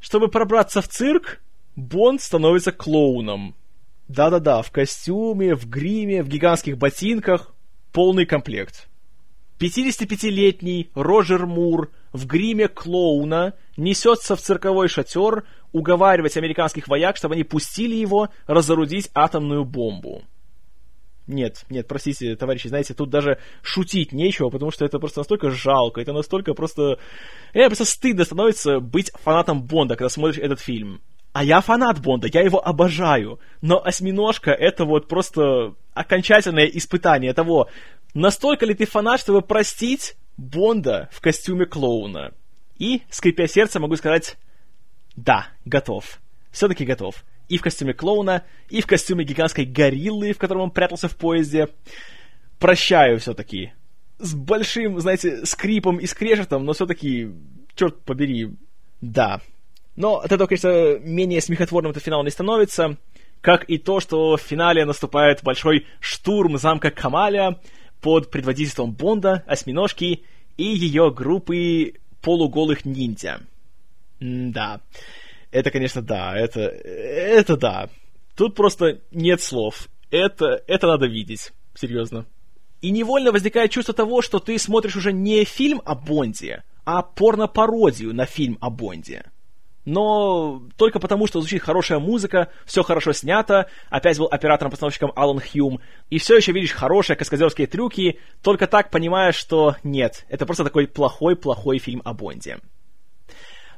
A: Чтобы пробраться в цирк, Бонд становится клоуном. Да-да-да, в костюме, в гриме, в гигантских ботинках. Полный комплект. 55-летний Роджер Мур в гриме клоуна несется в цирковой шатер уговаривать американских вояк, чтобы они пустили его разорудить атомную бомбу. Нет, нет, простите, товарищи, знаете, тут даже шутить нечего, потому что это просто настолько жалко, это настолько просто... Мне просто стыдно становится быть фанатом Бонда, когда смотришь этот фильм. А я фанат Бонда, я его обожаю. Но «Осьминожка» — это вот просто окончательное испытание того, настолько ли ты фанат, чтобы простить Бонда в костюме клоуна. И, скрипя сердце, могу сказать, да, готов. Все-таки готов. И в костюме клоуна, и в костюме гигантской гориллы, в котором он прятался в поезде. Прощаю все-таки. С большим, знаете, скрипом и скрежетом, но все-таки, черт побери, да. Но от этого, конечно, менее смехотворным этот финал не становится, как и то, что в финале наступает большой штурм замка Камаля под предводительством Бонда, Осьминожки и ее группы полуголых ниндзя. М да. Это, конечно, да. Это, это да. Тут просто нет слов. Это, это надо видеть. Серьезно. И невольно возникает чувство того, что ты смотришь уже не фильм о Бонде, а порно-пародию на фильм о Бонде. Но только потому, что звучит хорошая музыка, все хорошо снято, опять был оператором-постановщиком Алан Хьюм, и все еще видишь хорошие каскадерские трюки, только так понимаешь, что нет, это просто такой плохой-плохой фильм о Бонде.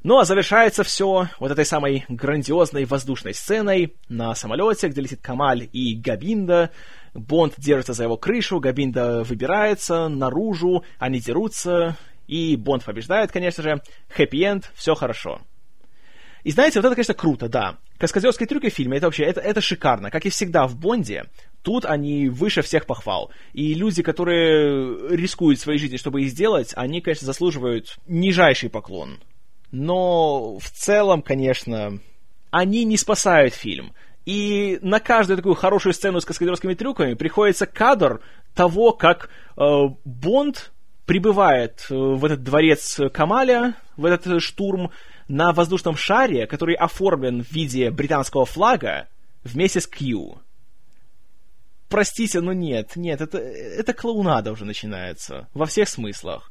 A: Ну а завершается все вот этой самой грандиозной воздушной сценой на самолете, где летит Камаль и Габинда. Бонд держится за его крышу, Габинда выбирается наружу, они дерутся, и Бонд побеждает, конечно же. Хэппи-энд, все хорошо. И знаете, вот это, конечно, круто, да. Каскадерские трюки в фильме, это вообще, это, это шикарно. Как и всегда в Бонде, тут они выше всех похвал. И люди, которые рискуют своей жизнью, чтобы их сделать, они, конечно, заслуживают нижайший поклон. Но в целом, конечно, они не спасают фильм. И на каждую такую хорошую сцену с каскадерскими трюками приходится кадр того, как э, Бонд прибывает э, в этот дворец Камаля, в этот штурм, на воздушном шаре, который оформлен в виде британского флага вместе с Q. Простите, но нет, нет, это, это клоунада уже начинается во всех смыслах.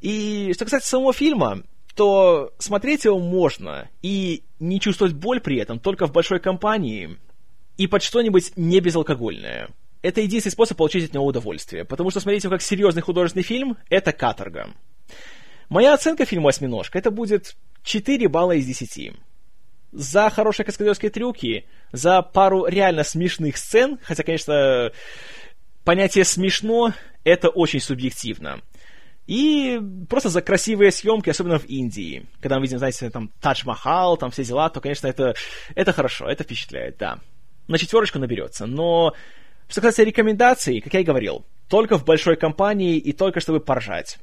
A: И что касается самого фильма, то смотреть его можно и не чувствовать боль при этом только в большой компании и под что-нибудь не безалкогольное. Это единственный способ получить от него удовольствие, потому что смотреть его как серьезный художественный фильм — это каторга. Моя оценка фильма «Осьминожка» это будет 4 балла из 10. За хорошие каскадерские трюки, за пару реально смешных сцен, хотя, конечно, понятие «смешно» — это очень субъективно. И просто за красивые съемки, особенно в Индии. Когда мы видим, знаете, там Тадж Махал, там все дела, то, конечно, это, это хорошо, это впечатляет, да. На четверочку наберется. Но что касается рекомендаций, как я и говорил, только в большой компании и только чтобы поржать.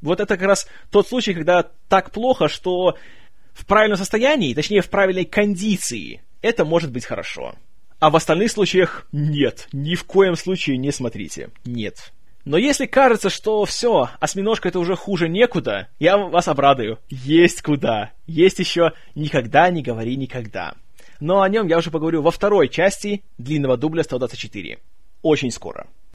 A: Вот это как раз тот случай, когда так плохо, что в правильном состоянии, точнее в правильной кондиции, это может быть хорошо. А в остальных случаях нет, ни в коем случае не смотрите. Нет. Но если кажется, что все, осьминожка это уже хуже некуда, я вас обрадую. Есть куда. Есть еще «Никогда не говори никогда». Но о нем я уже поговорю во второй части длинного дубля 124. Очень скоро.